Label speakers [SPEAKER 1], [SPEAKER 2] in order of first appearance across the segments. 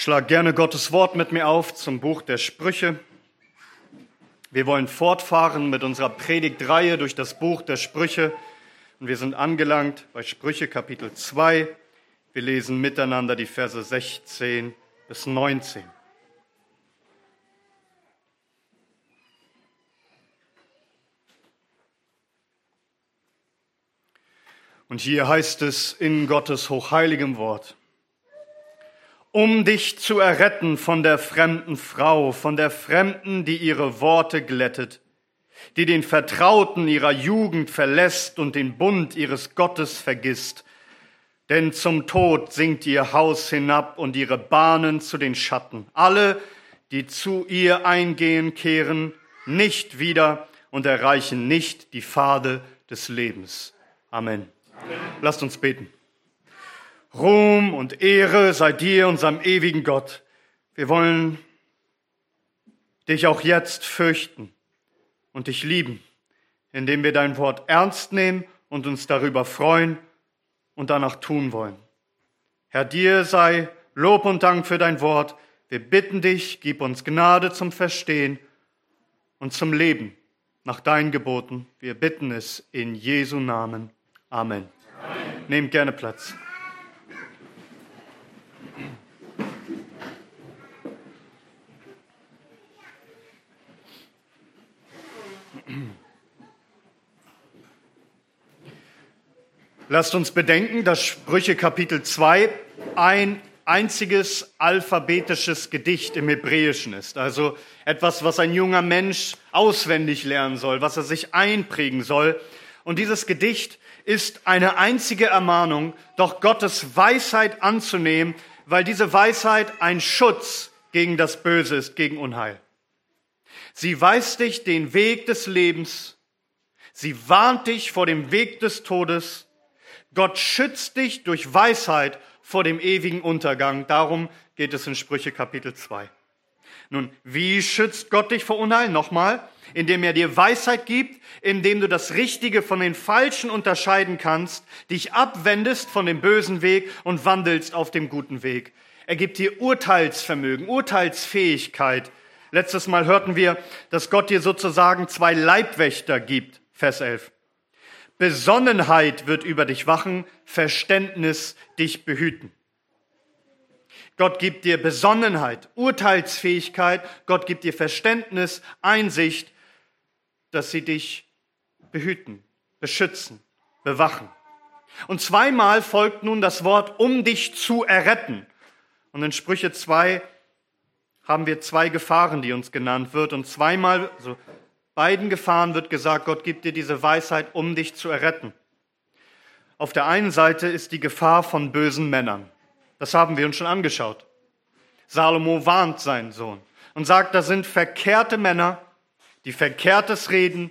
[SPEAKER 1] Schlag gerne Gottes Wort mit mir auf zum Buch der Sprüche. Wir wollen fortfahren mit unserer Predigtreihe durch das Buch der Sprüche und wir sind angelangt bei Sprüche Kapitel 2. Wir lesen miteinander die Verse 16 bis 19. Und hier heißt es in Gottes hochheiligem Wort um dich zu erretten von der fremden Frau, von der Fremden, die ihre Worte glättet, die den Vertrauten ihrer Jugend verlässt und den Bund ihres Gottes vergisst. Denn zum Tod sinkt ihr Haus hinab und ihre Bahnen zu den Schatten. Alle, die zu ihr eingehen, kehren nicht wieder und erreichen nicht die Pfade des Lebens. Amen. Amen. Lasst uns beten. Ruhm und Ehre sei dir, unserem ewigen Gott. Wir wollen dich auch jetzt fürchten und dich lieben, indem wir dein Wort ernst nehmen und uns darüber freuen und danach tun wollen. Herr, dir sei Lob und Dank für dein Wort. Wir bitten dich, gib uns Gnade zum Verstehen und zum Leben nach deinen Geboten. Wir bitten es in Jesu Namen. Amen. Amen. Nehmt gerne Platz. Lasst uns bedenken, dass Sprüche Kapitel 2 ein einziges alphabetisches Gedicht im Hebräischen ist. Also etwas, was ein junger Mensch auswendig lernen soll, was er sich einprägen soll. Und dieses Gedicht ist eine einzige Ermahnung, doch Gottes Weisheit anzunehmen, weil diese Weisheit ein Schutz gegen das Böse ist, gegen Unheil. Sie weist dich den Weg des Lebens. Sie warnt dich vor dem Weg des Todes Gott schützt dich durch Weisheit vor dem ewigen Untergang. Darum geht es in Sprüche Kapitel 2. Nun, wie schützt Gott dich vor Unheil? Nochmal, indem er dir Weisheit gibt, indem du das Richtige von den Falschen unterscheiden kannst, dich abwendest von dem bösen Weg und wandelst auf dem guten Weg. Er gibt dir Urteilsvermögen, Urteilsfähigkeit. Letztes Mal hörten wir, dass Gott dir sozusagen zwei Leibwächter gibt, Vers 11. Besonnenheit wird über dich wachen, Verständnis dich behüten. Gott gibt dir Besonnenheit, Urteilsfähigkeit, Gott gibt dir Verständnis, Einsicht, dass sie dich behüten, beschützen, bewachen. Und zweimal folgt nun das Wort, um dich zu erretten. Und in Sprüche 2 haben wir zwei Gefahren, die uns genannt wird. Und zweimal, also beiden Gefahren wird gesagt, Gott gibt dir diese Weisheit, um dich zu erretten. Auf der einen Seite ist die Gefahr von bösen Männern. Das haben wir uns schon angeschaut. Salomo warnt seinen Sohn und sagt, da sind verkehrte Männer, die Verkehrtes reden,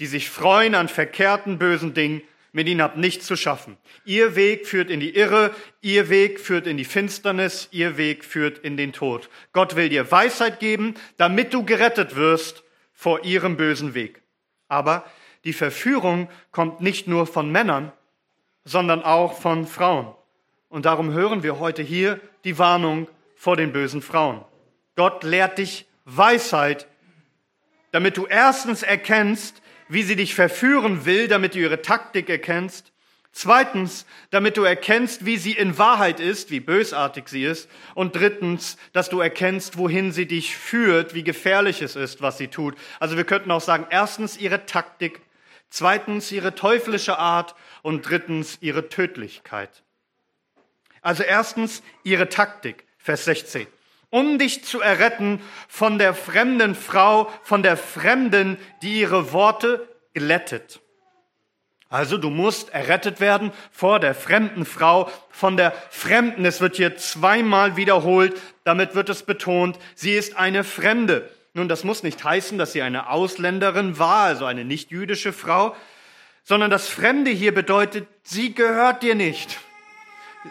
[SPEAKER 1] die sich freuen an verkehrten bösen Dingen, mit ihnen habt nichts zu schaffen. Ihr Weg führt in die Irre, ihr Weg führt in die Finsternis, ihr Weg führt in den Tod. Gott will dir Weisheit geben, damit du gerettet wirst vor ihrem bösen Weg. Aber die Verführung kommt nicht nur von Männern, sondern auch von Frauen. Und darum hören wir heute hier die Warnung vor den bösen Frauen. Gott lehrt dich Weisheit, damit du erstens erkennst, wie sie dich verführen will, damit du ihre Taktik erkennst Zweitens, damit du erkennst, wie sie in Wahrheit ist, wie bösartig sie ist. Und drittens, dass du erkennst, wohin sie dich führt, wie gefährlich es ist, was sie tut. Also wir könnten auch sagen, erstens ihre Taktik, zweitens ihre teuflische Art und drittens ihre Tödlichkeit. Also erstens ihre Taktik, Vers 16. Um dich zu erretten von der fremden Frau, von der Fremden, die ihre Worte glättet. Also du musst errettet werden vor der fremden Frau, von der Fremden. Es wird hier zweimal wiederholt, damit wird es betont, sie ist eine Fremde. Nun, das muss nicht heißen, dass sie eine Ausländerin war, also eine nicht jüdische Frau, sondern das Fremde hier bedeutet, sie gehört dir nicht.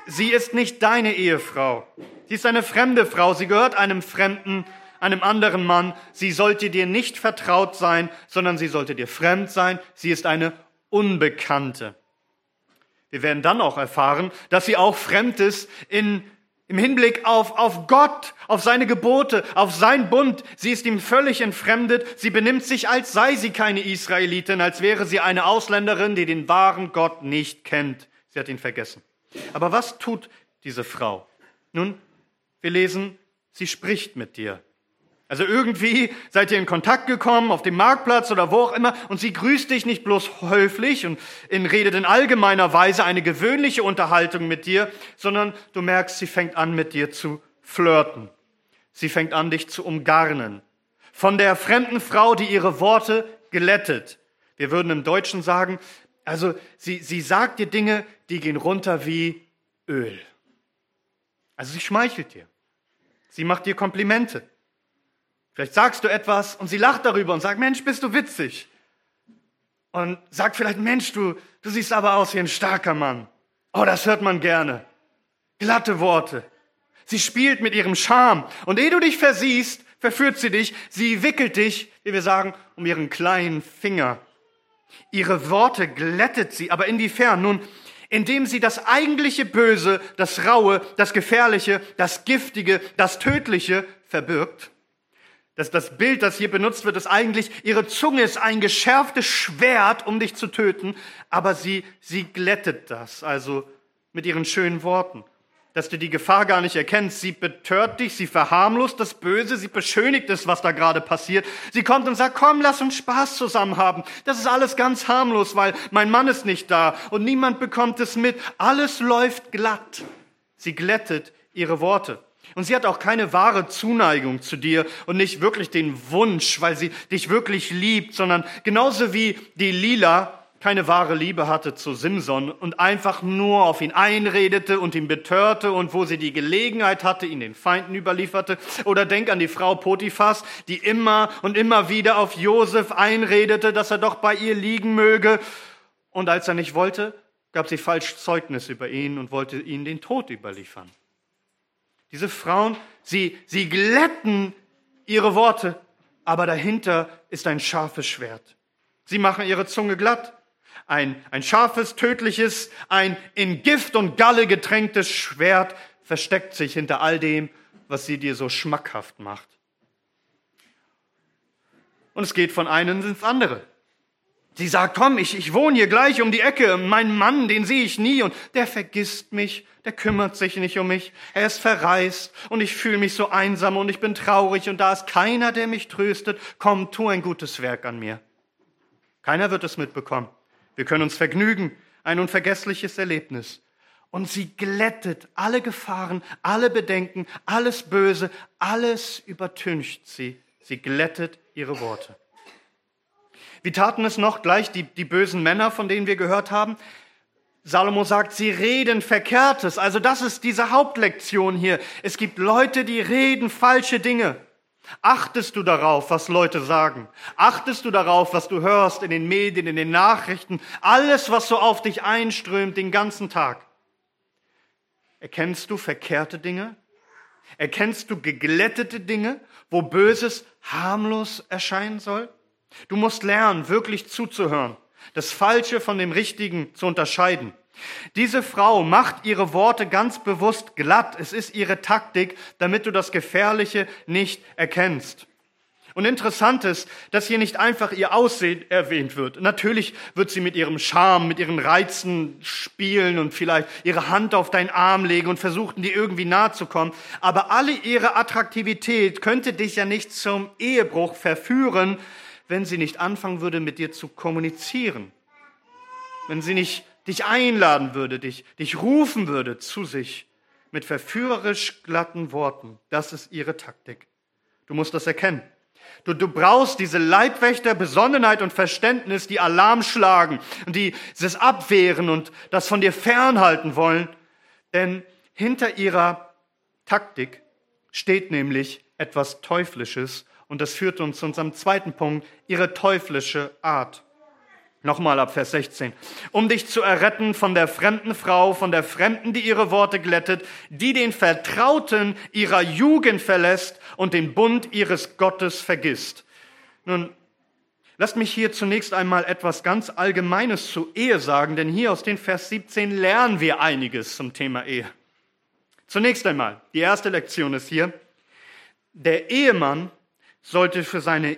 [SPEAKER 1] Sie ist nicht deine Ehefrau. Sie ist eine fremde Frau, sie gehört einem Fremden, einem anderen Mann. Sie sollte dir nicht vertraut sein, sondern sie sollte dir fremd sein. Sie ist eine Unbekannte. Wir werden dann auch erfahren, dass sie auch fremd ist in Im Hinblick auf, auf Gott, auf seine Gebote, auf sein Bund. Sie ist ihm völlig entfremdet. Sie benimmt sich, als sei sie keine Israelitin, als wäre sie eine Ausländerin, die den wahren Gott nicht kennt. Sie hat ihn vergessen. Aber was tut diese Frau? Nun, wir lesen, sie spricht mit dir. Also irgendwie seid ihr in Kontakt gekommen auf dem Marktplatz oder wo auch immer und sie grüßt dich nicht bloß höflich und in, redet in allgemeiner Weise eine gewöhnliche Unterhaltung mit dir, sondern du merkst, sie fängt an mit dir zu flirten. Sie fängt an dich zu umgarnen. Von der fremden Frau, die ihre Worte glättet. Wir würden im Deutschen sagen, also sie, sie sagt dir Dinge, die gehen runter wie Öl. Also sie schmeichelt dir. Sie macht dir Komplimente. Vielleicht sagst du etwas und sie lacht darüber und sagt, Mensch, bist du witzig. Und sagt vielleicht, Mensch, du, du siehst aber aus wie ein starker Mann. Oh, das hört man gerne. Glatte Worte. Sie spielt mit ihrem Charme. Und ehe du dich versiehst, verführt sie dich. Sie wickelt dich, wie wir sagen, um ihren kleinen Finger. Ihre Worte glättet sie. Aber inwiefern? Nun, indem sie das eigentliche Böse, das Raue, das Gefährliche, das Giftige, das Tödliche verbirgt das, das Bild, das hier benutzt wird, ist eigentlich, ihre Zunge ist ein geschärftes Schwert, um dich zu töten, aber sie, sie glättet das, also mit ihren schönen Worten, dass du die Gefahr gar nicht erkennst. Sie betört dich, sie verharmlost das Böse, sie beschönigt es, was da gerade passiert. Sie kommt und sagt, komm, lass uns Spaß zusammen haben. Das ist alles ganz harmlos, weil mein Mann ist nicht da und niemand bekommt es mit. Alles läuft glatt. Sie glättet ihre Worte. Und sie hat auch keine wahre Zuneigung zu dir und nicht wirklich den Wunsch, weil sie dich wirklich liebt, sondern genauso wie die Lila keine wahre Liebe hatte zu Simson und einfach nur auf ihn einredete und ihn betörte und wo sie die Gelegenheit hatte, ihn den Feinden überlieferte. Oder denk an die Frau Potiphas, die immer und immer wieder auf Josef einredete, dass er doch bei ihr liegen möge. Und als er nicht wollte, gab sie falsch Zeugnis über ihn und wollte ihn den Tod überliefern. Diese Frauen, sie, sie glätten ihre Worte, aber dahinter ist ein scharfes Schwert. Sie machen ihre Zunge glatt. Ein, ein scharfes, tödliches, ein in Gift und Galle getränktes Schwert versteckt sich hinter all dem, was sie dir so schmackhaft macht. Und es geht von einem ins andere. Sie sagt, komm, ich, ich wohne hier gleich um die Ecke. Mein Mann, den sehe ich nie und der vergisst mich, der kümmert sich nicht um mich. Er ist verreist und ich fühle mich so einsam und ich bin traurig und da ist keiner, der mich tröstet. Komm, tu ein gutes Werk an mir. Keiner wird es mitbekommen. Wir können uns vergnügen. Ein unvergessliches Erlebnis. Und sie glättet alle Gefahren, alle Bedenken, alles Böse, alles übertüncht sie. Sie glättet ihre Worte. Wie taten es noch gleich die, die bösen Männer, von denen wir gehört haben? Salomo sagt, sie reden Verkehrtes. Also das ist diese Hauptlektion hier. Es gibt Leute, die reden falsche Dinge. Achtest du darauf, was Leute sagen? Achtest du darauf, was du hörst in den Medien, in den Nachrichten? Alles, was so auf dich einströmt den ganzen Tag. Erkennst du verkehrte Dinge? Erkennst du geglättete Dinge, wo Böses harmlos erscheinen soll? Du musst lernen, wirklich zuzuhören, das Falsche von dem Richtigen zu unterscheiden. Diese Frau macht ihre Worte ganz bewusst glatt. Es ist ihre Taktik, damit du das Gefährliche nicht erkennst. Und interessant ist, dass hier nicht einfach ihr Aussehen erwähnt wird. Natürlich wird sie mit ihrem Charme, mit ihren Reizen spielen und vielleicht ihre Hand auf deinen Arm legen und versuchen, dir irgendwie nahe zu kommen. Aber alle ihre Attraktivität könnte dich ja nicht zum Ehebruch verführen, wenn sie nicht anfangen würde, mit dir zu kommunizieren. Wenn sie nicht dich einladen würde, dich, dich rufen würde zu sich mit verführerisch glatten Worten. Das ist ihre Taktik. Du musst das erkennen. Du, du brauchst diese Leibwächter, Besonnenheit und Verständnis, die Alarm schlagen und die es abwehren und das von dir fernhalten wollen. Denn hinter ihrer Taktik steht nämlich etwas Teuflisches und das führt uns zu unserem zweiten Punkt, ihre teuflische Art. Nochmal ab Vers 16. Um dich zu erretten von der fremden Frau, von der Fremden, die ihre Worte glättet, die den Vertrauten ihrer Jugend verlässt und den Bund ihres Gottes vergisst. Nun, lasst mich hier zunächst einmal etwas ganz Allgemeines zur Ehe sagen, denn hier aus den Vers 17 lernen wir einiges zum Thema Ehe. Zunächst einmal, die erste Lektion ist hier, der Ehemann sollte für seine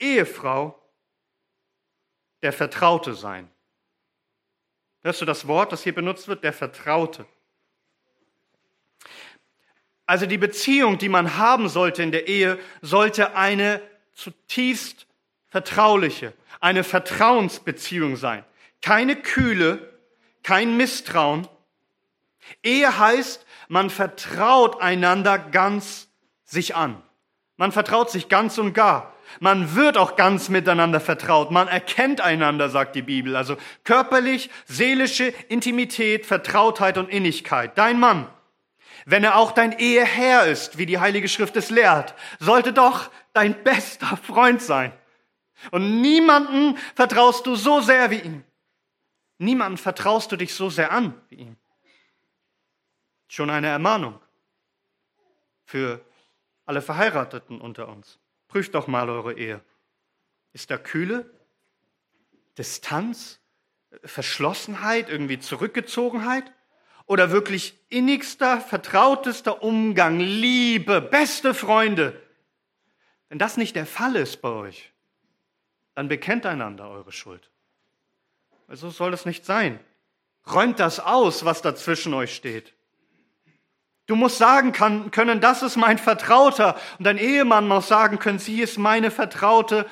[SPEAKER 1] Ehefrau der Vertraute sein. Hörst du das Wort, das hier benutzt wird? Der Vertraute. Also die Beziehung, die man haben sollte in der Ehe, sollte eine zutiefst vertrauliche, eine Vertrauensbeziehung sein. Keine Kühle, kein Misstrauen. Ehe heißt, man vertraut einander ganz sich an. Man vertraut sich ganz und gar. Man wird auch ganz miteinander vertraut. Man erkennt einander, sagt die Bibel. Also körperlich, seelische Intimität, Vertrautheit und Innigkeit. Dein Mann, wenn er auch dein Eheherr ist, wie die Heilige Schrift es lehrt, sollte doch dein bester Freund sein. Und niemanden vertraust du so sehr wie ihm. Niemanden vertraust du dich so sehr an wie ihm. Schon eine Ermahnung für alle Verheirateten unter uns. Prüft doch mal eure Ehe. Ist da Kühle, Distanz, Verschlossenheit, irgendwie Zurückgezogenheit? Oder wirklich innigster, vertrautester Umgang, Liebe, beste Freunde? Wenn das nicht der Fall ist bei euch, dann bekennt einander eure Schuld. So soll es nicht sein. Räumt das aus, was dazwischen euch steht. Du musst sagen können, das ist mein Vertrauter. Und dein Ehemann muss sagen können, sie ist meine Vertraute.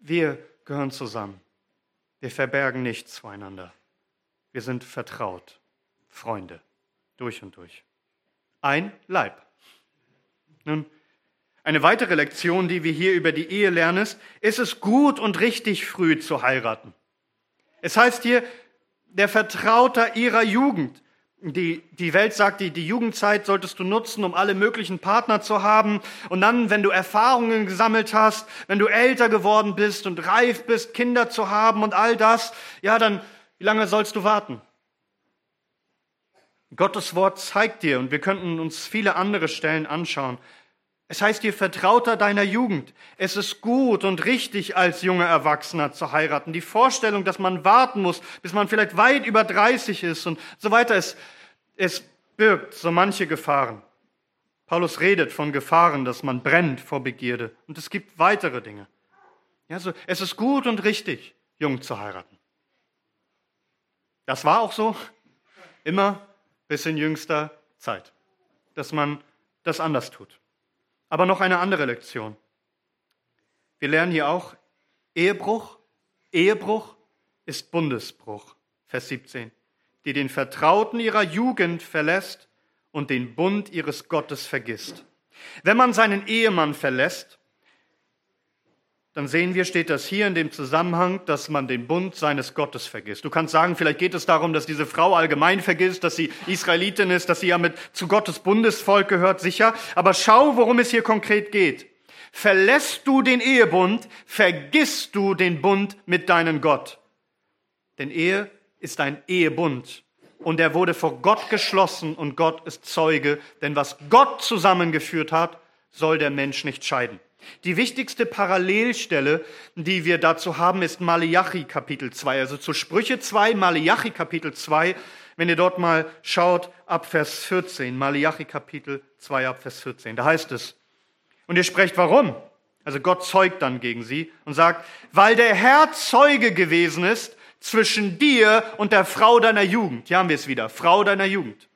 [SPEAKER 1] Wir gehören zusammen. Wir verbergen nichts voreinander. Wir sind vertraut. Freunde. Durch und durch. Ein Leib. Nun, eine weitere Lektion, die wir hier über die Ehe lernen, ist, ist es gut und richtig früh zu heiraten. Es heißt hier, der Vertrauter ihrer Jugend. Die, die Welt sagt, die, die Jugendzeit solltest du nutzen, um alle möglichen Partner zu haben. Und dann, wenn du Erfahrungen gesammelt hast, wenn du älter geworden bist und reif bist, Kinder zu haben und all das, ja, dann, wie lange sollst du warten? Gottes Wort zeigt dir, und wir könnten uns viele andere Stellen anschauen, es heißt dir Vertrauter deiner Jugend. Es ist gut und richtig, als junger Erwachsener zu heiraten. Die Vorstellung, dass man warten muss, bis man vielleicht weit über 30 ist und so weiter, es, es birgt so manche Gefahren. Paulus redet von Gefahren, dass man brennt vor Begierde. Und es gibt weitere Dinge. Ja, so, es ist gut und richtig, jung zu heiraten. Das war auch so, immer bis in jüngster Zeit, dass man das anders tut. Aber noch eine andere Lektion. Wir lernen hier auch, Ehebruch, Ehebruch ist Bundesbruch. Vers 17. Die den Vertrauten ihrer Jugend verlässt und den Bund ihres Gottes vergisst. Wenn man seinen Ehemann verlässt, dann sehen wir, steht das hier in dem Zusammenhang, dass man den Bund seines Gottes vergisst. Du kannst sagen, vielleicht geht es darum, dass diese Frau allgemein vergisst, dass sie Israelitin ist, dass sie ja mit zu Gottes Bundesvolk gehört, sicher. Aber schau, worum es hier konkret geht. Verlässt du den Ehebund, vergisst du den Bund mit deinem Gott. Denn Ehe ist ein Ehebund. Und er wurde vor Gott geschlossen und Gott ist Zeuge. Denn was Gott zusammengeführt hat, soll der Mensch nicht scheiden. Die wichtigste Parallelstelle, die wir dazu haben, ist Malachi Kapitel 2. Also zu Sprüche 2, Malachi Kapitel 2. Wenn ihr dort mal schaut, ab Vers 14. Malachi Kapitel 2, ab Vers 14. Da heißt es, und ihr sprecht warum? Also Gott zeugt dann gegen sie und sagt, weil der Herr Zeuge gewesen ist zwischen dir und der Frau deiner Jugend. Hier haben wir es wieder, Frau deiner Jugend.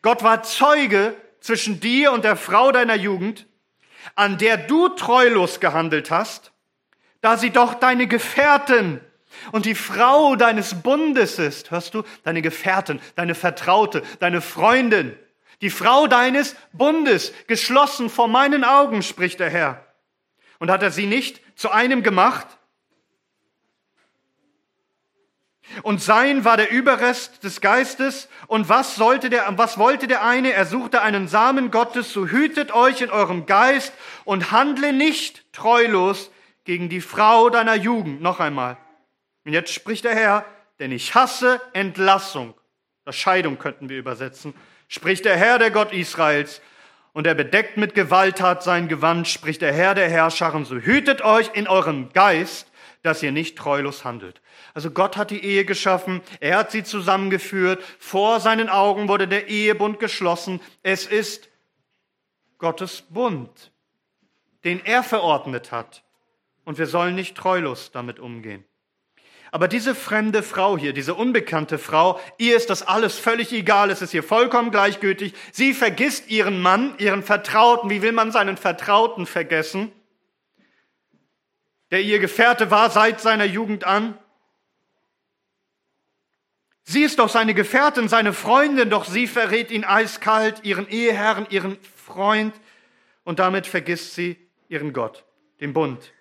[SPEAKER 1] Gott war Zeuge zwischen dir und der Frau deiner Jugend an der du treulos gehandelt hast, da sie doch deine Gefährtin und die Frau deines Bundes ist, hörst du, deine Gefährtin, deine Vertraute, deine Freundin, die Frau deines Bundes, geschlossen vor meinen Augen, spricht der Herr. Und hat er sie nicht zu einem gemacht, Und sein war der Überrest des Geistes. Und was sollte der, was wollte der eine? Er suchte einen Samen Gottes. So hütet euch in eurem Geist und handle nicht treulos gegen die Frau deiner Jugend. Noch einmal. Und jetzt spricht der Herr, denn ich hasse Entlassung. Das Scheidung könnten wir übersetzen. Spricht der Herr, der Gott Israels. Und er bedeckt mit Gewalt hat sein Gewand, spricht der Herr der Herrscher. So hütet euch in eurem Geist dass ihr nicht treulos handelt. Also Gott hat die Ehe geschaffen, er hat sie zusammengeführt, vor seinen Augen wurde der Ehebund geschlossen. Es ist Gottes Bund, den er verordnet hat. Und wir sollen nicht treulos damit umgehen. Aber diese fremde Frau hier, diese unbekannte Frau, ihr ist das alles völlig egal, es ist ihr vollkommen gleichgültig. Sie vergisst ihren Mann, ihren Vertrauten. Wie will man seinen Vertrauten vergessen? Der ihr Gefährte war seit seiner Jugend an. Sie ist doch seine Gefährtin, seine Freundin, doch sie verrät ihn eiskalt, ihren Eheherrn, ihren Freund, und damit vergisst sie ihren Gott, den Bund,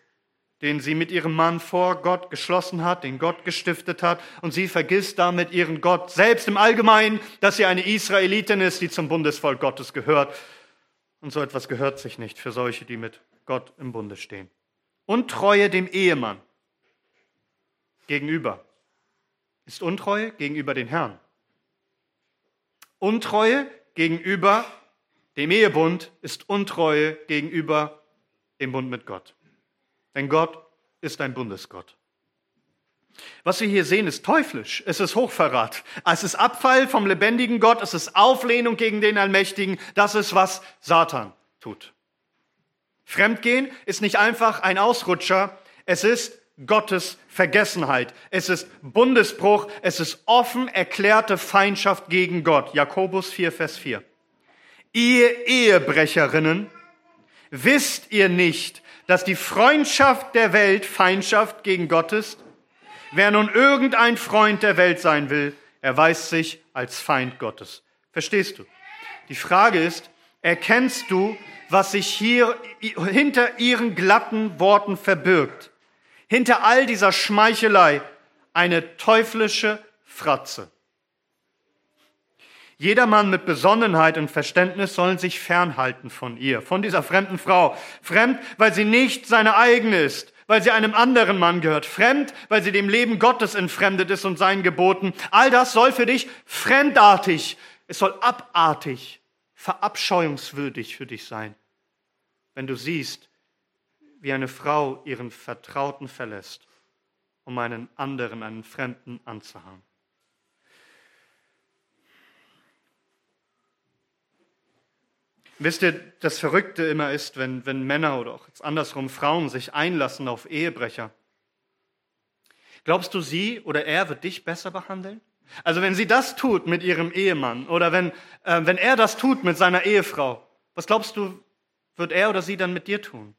[SPEAKER 1] den sie mit ihrem Mann vor Gott geschlossen hat, den Gott gestiftet hat, und sie vergisst damit ihren Gott selbst im Allgemeinen, dass sie eine Israelitin ist, die zum Bundesvolk Gottes gehört. Und so etwas gehört sich nicht für solche, die mit Gott im Bunde stehen. Untreue dem Ehemann gegenüber ist Untreue gegenüber den Herrn. Untreue gegenüber dem Ehebund ist Untreue gegenüber dem Bund mit Gott. Denn Gott ist ein Bundesgott. Was wir hier sehen, ist teuflisch. Es ist Hochverrat. Es ist Abfall vom lebendigen Gott. Es ist Auflehnung gegen den Allmächtigen. Das ist, was Satan tut. Fremdgehen ist nicht einfach ein Ausrutscher. Es ist Gottes Vergessenheit. Es ist Bundesbruch. Es ist offen erklärte Feindschaft gegen Gott. Jakobus 4, Vers 4. Ihr Ehebrecherinnen, wisst ihr nicht, dass die Freundschaft der Welt Feindschaft gegen Gott ist? Wer nun irgendein Freund der Welt sein will, erweist sich als Feind Gottes. Verstehst du? Die Frage ist, erkennst du, was sich hier hinter ihren glatten Worten verbirgt? Hinter all dieser Schmeichelei eine teuflische Fratze. Jedermann mit Besonnenheit und Verständnis soll sich fernhalten von ihr, von dieser fremden Frau. Fremd, weil sie nicht seine eigene ist, weil sie einem anderen Mann gehört. Fremd, weil sie dem Leben Gottes entfremdet ist und seinen Geboten. All das soll für dich fremdartig, es soll abartig, verabscheuungswürdig für dich sein. Wenn du siehst, wie eine Frau ihren Vertrauten verlässt, um einen anderen, einen Fremden anzuhauen. Wisst ihr, das Verrückte immer ist, wenn, wenn Männer oder auch jetzt andersrum Frauen sich einlassen auf Ehebrecher. Glaubst du, sie oder er wird dich besser behandeln? Also wenn sie das tut mit ihrem Ehemann oder wenn, äh, wenn er das tut mit seiner Ehefrau, was glaubst du, wird er oder sie dann mit dir tun?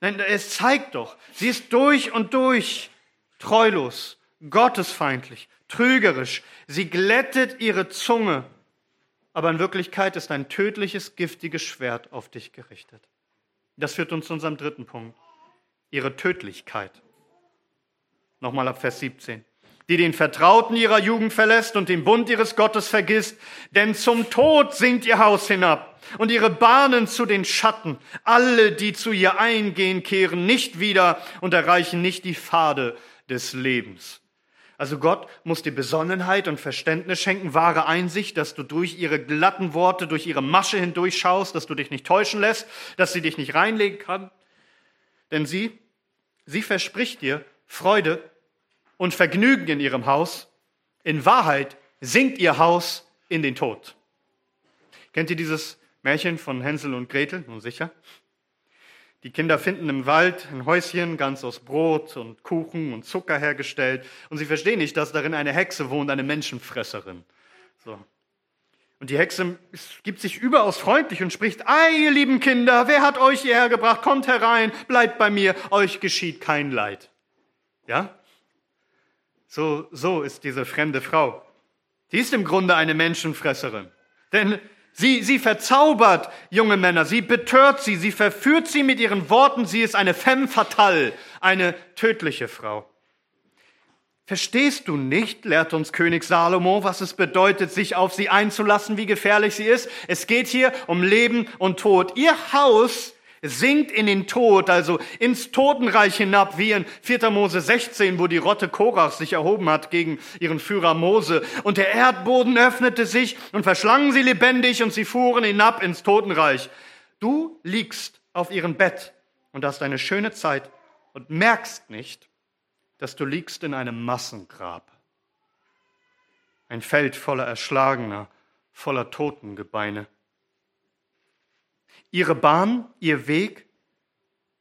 [SPEAKER 1] Nein, es zeigt doch, sie ist durch und durch treulos, gottesfeindlich, trügerisch. Sie glättet ihre Zunge aber in Wirklichkeit ist ein tödliches, giftiges Schwert auf dich gerichtet. Das führt uns zu unserem dritten Punkt. Ihre Tödlichkeit. Nochmal ab Vers 17. Die den Vertrauten ihrer Jugend verlässt und den Bund ihres Gottes vergisst, denn zum Tod sinkt ihr Haus hinab und ihre Bahnen zu den Schatten. Alle, die zu ihr eingehen, kehren nicht wieder und erreichen nicht die Pfade des Lebens. Also Gott muss dir Besonnenheit und Verständnis schenken, wahre Einsicht, dass du durch ihre glatten Worte, durch ihre Masche hindurch schaust, dass du dich nicht täuschen lässt, dass sie dich nicht reinlegen kann. Denn sie, sie verspricht dir Freude und Vergnügen in ihrem Haus. In Wahrheit sinkt ihr Haus in den Tod. Kennt ihr dieses Märchen von Hänsel und Gretel? Nun sicher. Die Kinder finden im Wald ein Häuschen ganz aus Brot und Kuchen und Zucker hergestellt und sie verstehen nicht, dass darin eine Hexe wohnt, eine Menschenfresserin. So. Und die Hexe gibt sich überaus freundlich und spricht, ei, ihr lieben Kinder, wer hat euch hierher gebracht? Kommt herein, bleibt bei mir, euch geschieht kein Leid. Ja? So, so ist diese fremde Frau. Die ist im Grunde eine Menschenfresserin. Denn Sie, sie verzaubert junge Männer, sie betört sie, sie verführt sie mit ihren Worten, sie ist eine femme fatale, eine tödliche Frau. Verstehst du nicht, lehrt uns König Salomo, was es bedeutet, sich auf sie einzulassen, wie gefährlich sie ist? Es geht hier um Leben und Tod. Ihr Haus sinkt in den Tod, also ins Totenreich hinab, wie in 4. Mose 16, wo die Rotte Korach sich erhoben hat gegen ihren Führer Mose. Und der Erdboden öffnete sich und verschlangen sie lebendig und sie fuhren hinab ins Totenreich. Du liegst auf ihrem Bett und hast eine schöne Zeit und merkst nicht, dass du liegst in einem Massengrab. Ein Feld voller Erschlagener, voller Totengebeine. Ihre Bahn, ihr Weg,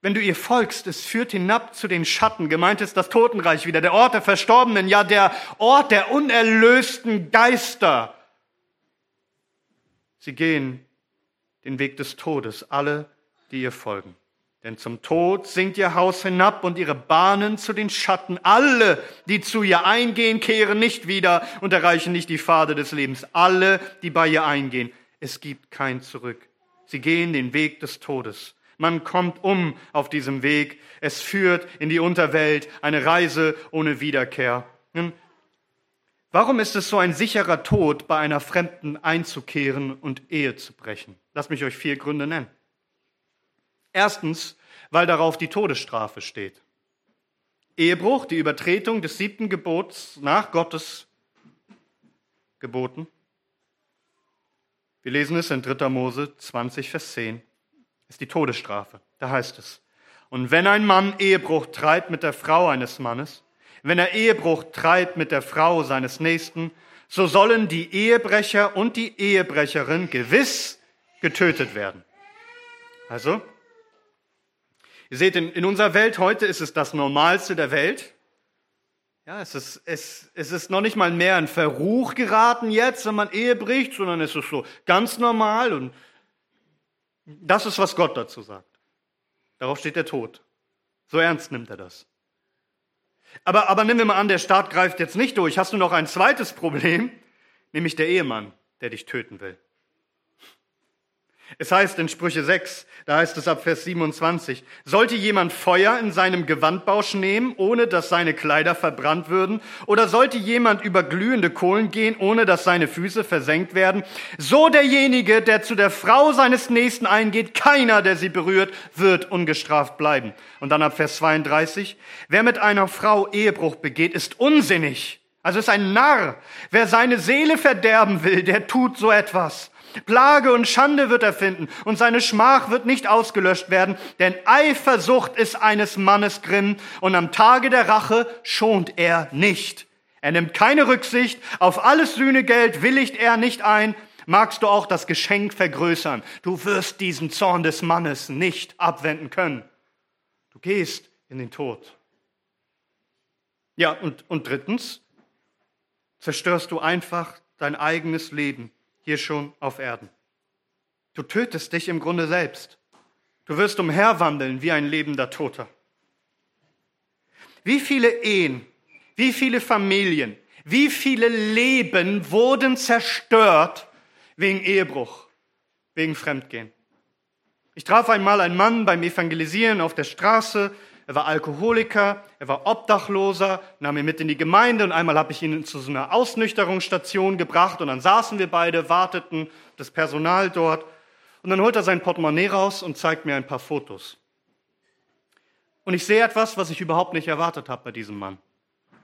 [SPEAKER 1] wenn du ihr folgst, es führt hinab zu den Schatten. Gemeint ist das Totenreich wieder, der Ort der Verstorbenen, ja der Ort der unerlösten Geister. Sie gehen den Weg des Todes, alle, die ihr folgen. Denn zum Tod sinkt ihr Haus hinab und ihre Bahnen zu den Schatten. Alle, die zu ihr eingehen, kehren nicht wieder und erreichen nicht die Pfade des Lebens. Alle, die bei ihr eingehen. Es gibt kein Zurück. Sie gehen den Weg des Todes. Man kommt um auf diesem Weg. Es führt in die Unterwelt, eine Reise ohne Wiederkehr. Warum ist es so ein sicherer Tod, bei einer Fremden einzukehren und Ehe zu brechen? Lass mich euch vier Gründe nennen. Erstens, weil darauf die Todesstrafe steht. Ehebruch, die Übertretung des siebten Gebots nach Gottes Geboten. Wir lesen es in 3. Mose 20, Vers 10. Ist die Todesstrafe. Da heißt es. Und wenn ein Mann Ehebruch treibt mit der Frau eines Mannes, wenn er Ehebruch treibt mit der Frau seines Nächsten, so sollen die Ehebrecher und die Ehebrecherin gewiss getötet werden. Also, Ihr seht, in, in unserer Welt heute ist es das Normalste der Welt. Ja, es ist, es, es ist noch nicht mal mehr ein Verruch geraten jetzt, wenn man Ehe bricht, sondern es ist so ganz normal und das ist, was Gott dazu sagt. Darauf steht der Tod. So ernst nimmt er das. Aber, aber nehmen wir mal an, der Staat greift jetzt nicht durch. Hast du noch ein zweites Problem, nämlich der Ehemann, der dich töten will. Es heißt in Sprüche 6, da heißt es ab Vers 27, sollte jemand Feuer in seinem Gewandbausch nehmen, ohne dass seine Kleider verbrannt würden, oder sollte jemand über glühende Kohlen gehen, ohne dass seine Füße versenkt werden, so derjenige, der zu der Frau seines Nächsten eingeht, keiner, der sie berührt, wird ungestraft bleiben. Und dann ab Vers 32, wer mit einer Frau Ehebruch begeht, ist unsinnig, also ist ein Narr. Wer seine Seele verderben will, der tut so etwas. Plage und Schande wird er finden und seine Schmach wird nicht ausgelöscht werden, denn Eifersucht ist eines Mannes Grimm und am Tage der Rache schont er nicht. Er nimmt keine Rücksicht, auf alles Sühnegeld willigt er nicht ein. Magst du auch das Geschenk vergrößern? Du wirst diesen Zorn des Mannes nicht abwenden können. Du gehst in den Tod. Ja, und, und drittens, zerstörst du einfach dein eigenes Leben hier schon auf Erden. Du tötest dich im Grunde selbst. Du wirst umherwandeln wie ein lebender Toter. Wie viele Ehen, wie viele Familien, wie viele Leben wurden zerstört wegen Ehebruch, wegen Fremdgehen. Ich traf einmal einen Mann beim Evangelisieren auf der Straße, er war Alkoholiker, er war Obdachloser, nahm ihn mit in die Gemeinde und einmal habe ich ihn zu so einer Ausnüchterungsstation gebracht und dann saßen wir beide, warteten, das Personal dort und dann holt er sein Portemonnaie raus und zeigt mir ein paar Fotos. Und ich sehe etwas, was ich überhaupt nicht erwartet habe bei diesem Mann.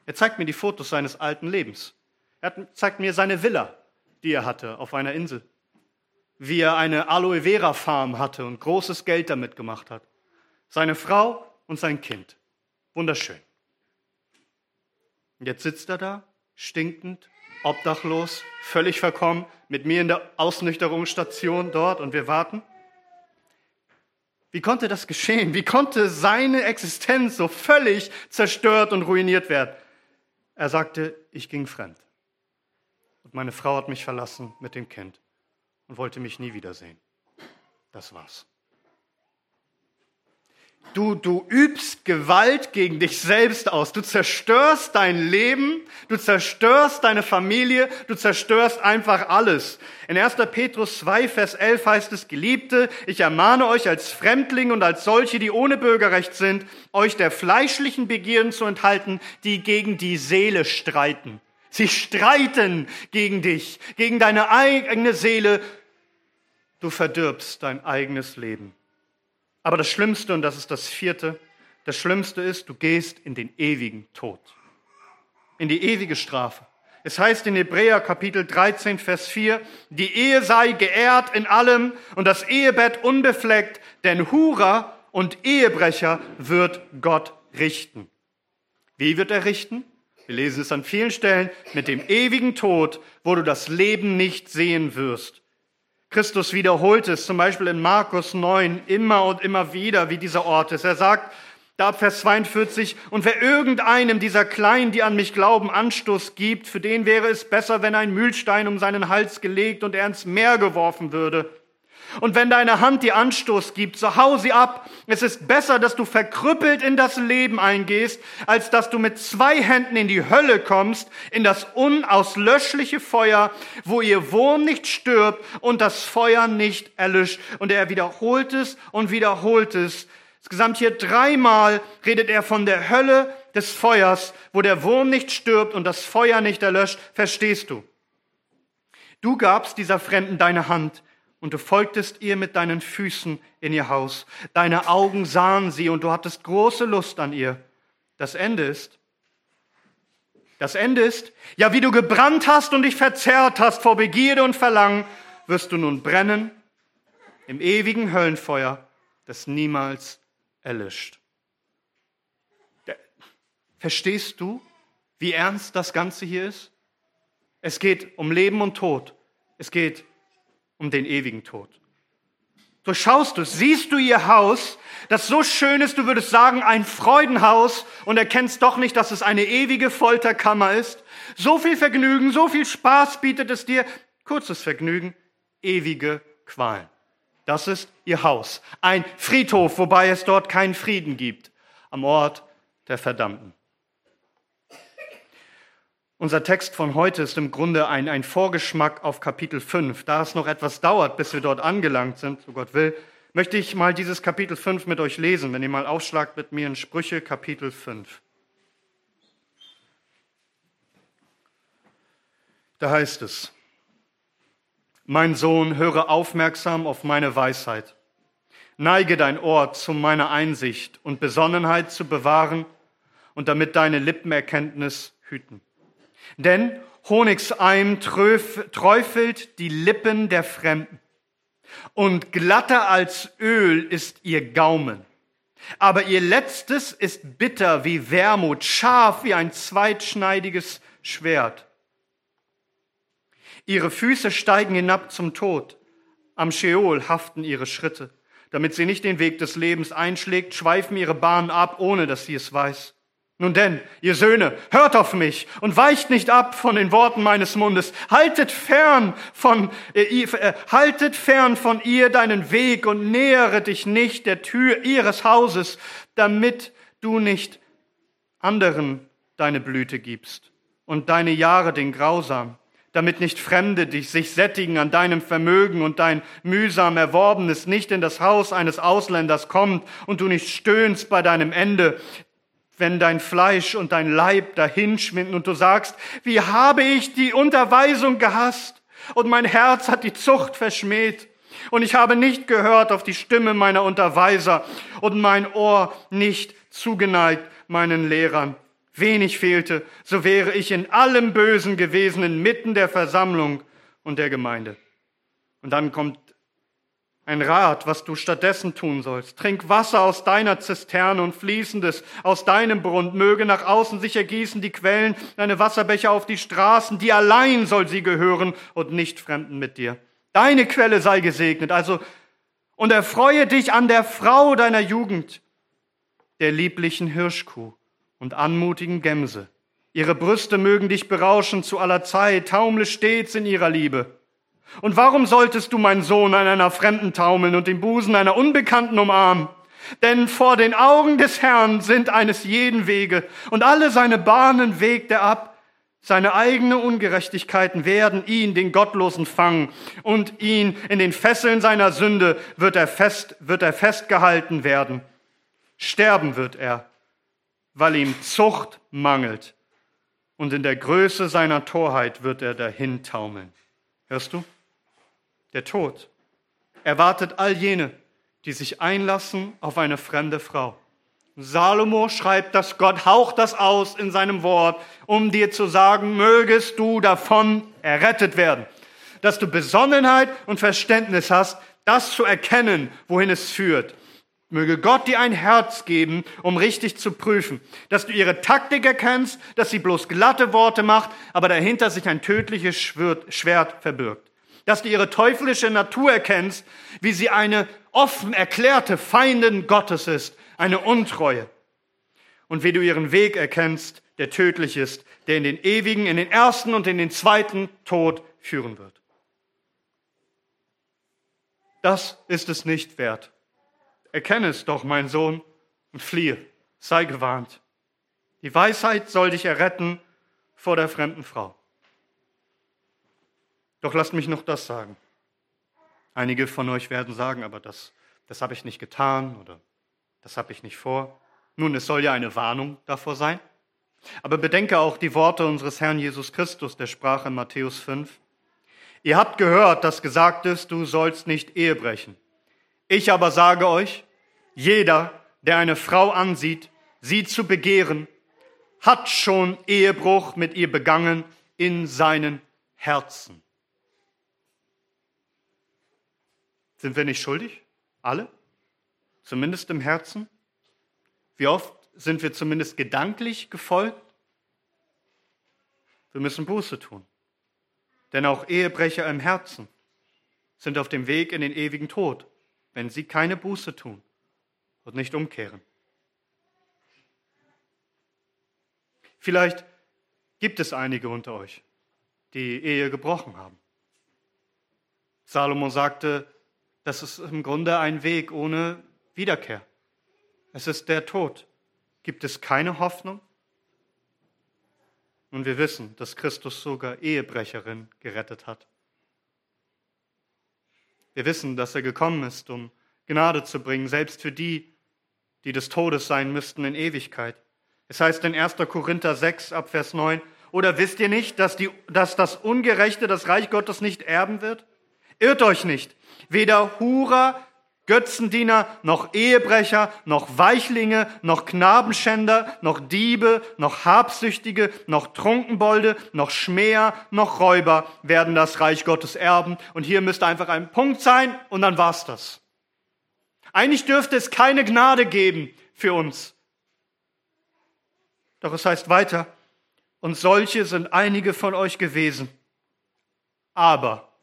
[SPEAKER 1] Er zeigt mir die Fotos seines alten Lebens. Er zeigt mir seine Villa, die er hatte auf einer Insel. Wie er eine Aloe Vera Farm hatte und großes Geld damit gemacht hat. Seine Frau und sein Kind. Wunderschön. Und jetzt sitzt er da, stinkend, obdachlos, völlig verkommen, mit mir in der Ausnüchterungsstation dort und wir warten. Wie konnte das geschehen? Wie konnte seine Existenz so völlig zerstört und ruiniert werden? Er sagte, ich ging fremd. Und meine Frau hat mich verlassen mit dem Kind und wollte mich nie wiedersehen. Das war's. Du, du übst Gewalt gegen dich selbst aus. Du zerstörst dein Leben, du zerstörst deine Familie, du zerstörst einfach alles. In 1. Petrus 2, Vers 11 heißt es, Geliebte, ich ermahne euch als Fremdlinge und als solche, die ohne Bürgerrecht sind, euch der fleischlichen Begierden zu enthalten, die gegen die Seele streiten. Sie streiten gegen dich, gegen deine eigene Seele. Du verdirbst dein eigenes Leben. Aber das Schlimmste, und das ist das vierte, das Schlimmste ist, du gehst in den ewigen Tod, in die ewige Strafe. Es heißt in Hebräer Kapitel 13, Vers 4, die Ehe sei geehrt in allem und das Ehebett unbefleckt, denn Hura und Ehebrecher wird Gott richten. Wie wird er richten? Wir lesen es an vielen Stellen mit dem ewigen Tod, wo du das Leben nicht sehen wirst. Christus wiederholt es zum Beispiel in Markus 9 immer und immer wieder, wie dieser Ort ist. Er sagt, da ab Vers 42, und wer irgendeinem dieser Kleinen, die an mich glauben, Anstoß gibt, für den wäre es besser, wenn ein Mühlstein um seinen Hals gelegt und er ins Meer geworfen würde. Und wenn deine Hand dir Anstoß gibt, so hau sie ab. Es ist besser, dass du verkrüppelt in das Leben eingehst, als dass du mit zwei Händen in die Hölle kommst, in das unauslöschliche Feuer, wo ihr Wurm nicht stirbt und das Feuer nicht erlischt. Und er wiederholt es und wiederholt es Insgesamt hier dreimal redet er von der Hölle des Feuers, wo der Wurm nicht stirbt und das Feuer nicht erlöscht. Verstehst du? Du gabst dieser Fremden deine Hand und du folgtest ihr mit deinen Füßen in ihr Haus. Deine Augen sahen sie und du hattest große Lust an ihr. Das Ende ist, das Ende ist, ja, wie du gebrannt hast und dich verzerrt hast vor Begierde und Verlangen, wirst du nun brennen im ewigen Höllenfeuer, das niemals erlischt. Verstehst du, wie ernst das Ganze hier ist? Es geht um Leben und Tod. Es geht um den ewigen Tod. Durchschaust du, siehst du ihr Haus, das so schön ist, du würdest sagen, ein Freudenhaus und erkennst doch nicht, dass es eine ewige Folterkammer ist. So viel Vergnügen, so viel Spaß bietet es dir. Kurzes Vergnügen, ewige Qualen. Das ist ihr Haus. Ein Friedhof, wobei es dort keinen Frieden gibt, am Ort der Verdammten. Unser Text von heute ist im Grunde ein, ein Vorgeschmack auf Kapitel 5. Da es noch etwas dauert, bis wir dort angelangt sind, so Gott will, möchte ich mal dieses Kapitel 5 mit euch lesen, wenn ihr mal aufschlagt mit mir in Sprüche Kapitel 5. Da heißt es, mein Sohn, höre aufmerksam auf meine Weisheit. Neige dein Ohr zu meiner Einsicht und Besonnenheit zu bewahren und damit deine Lippenerkenntnis hüten. Denn Honigseim träufelt die Lippen der Fremden und glatter als Öl ist ihr Gaumen. Aber ihr Letztes ist bitter wie Wermut, scharf wie ein zweitschneidiges Schwert. Ihre Füße steigen hinab zum Tod. Am Scheol haften ihre Schritte. Damit sie nicht den Weg des Lebens einschlägt, schweifen ihre Bahnen ab, ohne dass sie es weiß. Nun denn, ihr Söhne, hört auf mich und weicht nicht ab von den Worten meines Mundes. Haltet fern von, äh, äh, haltet fern von ihr deinen Weg und nähere dich nicht der Tür ihres Hauses, damit du nicht anderen deine Blüte gibst und deine Jahre den Grausam damit nicht Fremde dich sich sättigen an deinem Vermögen und dein mühsam Erworbenes nicht in das Haus eines Ausländers kommt und du nicht stöhnst bei deinem Ende, wenn dein Fleisch und dein Leib dahinschwinden und du sagst, wie habe ich die Unterweisung gehasst und mein Herz hat die Zucht verschmäht und ich habe nicht gehört auf die Stimme meiner Unterweiser und mein Ohr nicht zugeneigt meinen Lehrern wenig fehlte, so wäre ich in allem Bösen gewesen, inmitten der Versammlung und der Gemeinde. Und dann kommt ein Rat, was du stattdessen tun sollst. Trink Wasser aus deiner Zisterne und fließendes aus deinem Brunnen. Möge nach außen sich ergießen die Quellen, deine Wasserbecher auf die Straßen. Die allein soll sie gehören und nicht Fremden mit dir. Deine Quelle sei gesegnet. Also, und erfreue dich an der Frau deiner Jugend, der lieblichen Hirschkuh und anmutigen Gämse. Ihre Brüste mögen dich berauschen zu aller Zeit, taumle stets in ihrer Liebe. Und warum solltest du, mein Sohn, an einer Fremden taumeln und den Busen einer Unbekannten umarmen? Denn vor den Augen des Herrn sind eines jeden Wege, und alle seine Bahnen wägt er ab. Seine eigene Ungerechtigkeiten werden ihn, den Gottlosen, fangen, und ihn in den Fesseln seiner Sünde wird er fest, wird er festgehalten werden. Sterben wird er, weil ihm Zucht mangelt. Und in der Größe seiner Torheit wird er dahin taumeln. Hörst du? Der Tod erwartet all jene, die sich einlassen auf eine fremde Frau. Salomo schreibt dass Gott haucht das aus in seinem Wort, um dir zu sagen, mögest du davon errettet werden. Dass du Besonnenheit und Verständnis hast, das zu erkennen, wohin es führt Möge Gott dir ein Herz geben, um richtig zu prüfen, dass du ihre Taktik erkennst, dass sie bloß glatte Worte macht, aber dahinter sich ein tödliches Schwert verbirgt. Dass du ihre teuflische Natur erkennst, wie sie eine offen erklärte Feindin Gottes ist, eine Untreue. Und wie du ihren Weg erkennst, der tödlich ist, der in den ewigen, in den ersten und in den zweiten Tod führen wird. Das ist es nicht wert. Erkenne es doch, mein Sohn, und fliehe. Sei gewarnt. Die Weisheit soll dich erretten vor der fremden Frau. Doch lasst mich noch das sagen. Einige von euch werden sagen, aber das, das habe ich nicht getan oder das habe ich nicht vor. Nun, es soll ja eine Warnung davor sein. Aber bedenke auch die Worte unseres Herrn Jesus Christus, der sprach in Matthäus 5. Ihr habt gehört, dass gesagt ist, du sollst nicht Ehe brechen. Ich aber sage euch, jeder, der eine Frau ansieht, sie zu begehren, hat schon Ehebruch mit ihr begangen in seinen Herzen. Sind wir nicht schuldig? Alle? Zumindest im Herzen? Wie oft sind wir zumindest gedanklich gefolgt? Wir müssen Buße tun. Denn auch Ehebrecher im Herzen sind auf dem Weg in den ewigen Tod, wenn sie keine Buße tun und nicht umkehren. Vielleicht gibt es einige unter euch, die Ehe gebrochen haben. Salomo sagte, das ist im Grunde ein Weg ohne Wiederkehr. Es ist der Tod. Gibt es keine Hoffnung? Und wir wissen, dass Christus sogar Ehebrecherin gerettet hat. Wir wissen, dass er gekommen ist, um Gnade zu bringen, selbst für die, die des Todes sein müssten in Ewigkeit. Es heißt in 1. Korinther 6 ab Vers 9, oder wisst ihr nicht, dass, die, dass das Ungerechte das Reich Gottes nicht erben wird? Irrt euch nicht, weder Hurer Götzendiener, noch Ehebrecher, noch Weichlinge, noch Knabenschänder, noch Diebe, noch Habsüchtige, noch Trunkenbolde, noch Schmäher, noch Räuber werden das Reich Gottes erben. Und hier müsste einfach ein Punkt sein und dann war's das. Eigentlich dürfte es keine Gnade geben für uns. Doch es heißt weiter, und solche sind einige von euch gewesen. Aber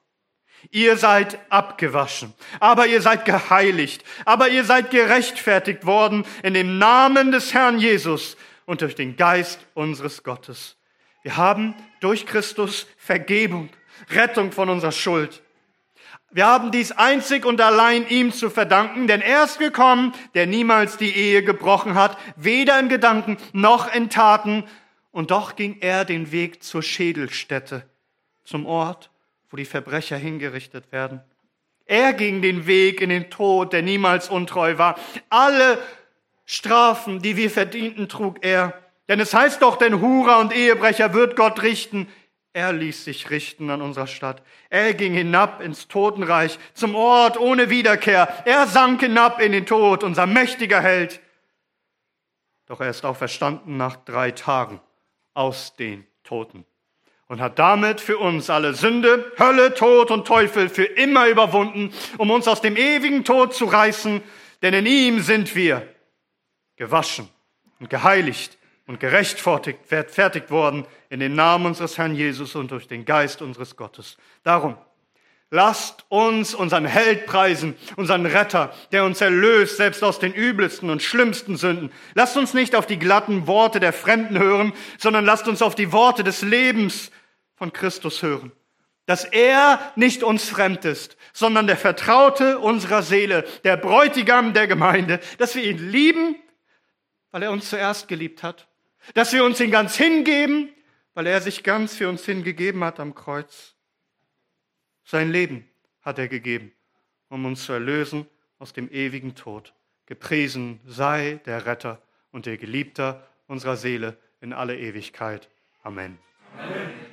[SPEAKER 1] Ihr seid abgewaschen, aber ihr seid geheiligt, aber ihr seid gerechtfertigt worden in dem Namen des Herrn Jesus und durch den Geist unseres Gottes. Wir haben durch Christus Vergebung, Rettung von unserer Schuld. Wir haben dies einzig und allein ihm zu verdanken, denn er ist gekommen, der niemals die Ehe gebrochen hat, weder in Gedanken noch in Taten, und doch ging er den Weg zur Schädelstätte, zum Ort, wo die Verbrecher hingerichtet werden. Er ging den Weg in den Tod, der niemals untreu war. Alle Strafen, die wir verdienten, trug er. Denn es heißt doch, den Hurer und Ehebrecher wird Gott richten. Er ließ sich richten an unserer Stadt. Er ging hinab ins Totenreich, zum Ort ohne Wiederkehr. Er sank hinab in den Tod, unser mächtiger Held. Doch er ist auch verstanden nach drei Tagen aus den Toten und hat damit für uns alle Sünde, Hölle, Tod und Teufel für immer überwunden, um uns aus dem ewigen Tod zu reißen, denn in ihm sind wir gewaschen und geheiligt und gerechtfertigt worden in den Namen unseres Herrn Jesus und durch den Geist unseres Gottes. Darum, lasst uns unseren Held preisen, unseren Retter, der uns erlöst, selbst aus den übelsten und schlimmsten Sünden. Lasst uns nicht auf die glatten Worte der Fremden hören, sondern lasst uns auf die Worte des Lebens von Christus hören. Dass er nicht uns fremd ist, sondern der Vertraute unserer Seele, der Bräutigam der Gemeinde, dass wir ihn lieben, weil er uns zuerst geliebt hat, dass wir uns ihn ganz hingeben, weil er sich ganz für uns hingegeben hat am Kreuz. Sein Leben hat er gegeben, um uns zu erlösen aus dem ewigen Tod. Gepriesen sei der Retter und der Geliebter unserer Seele in alle Ewigkeit. Amen. Amen.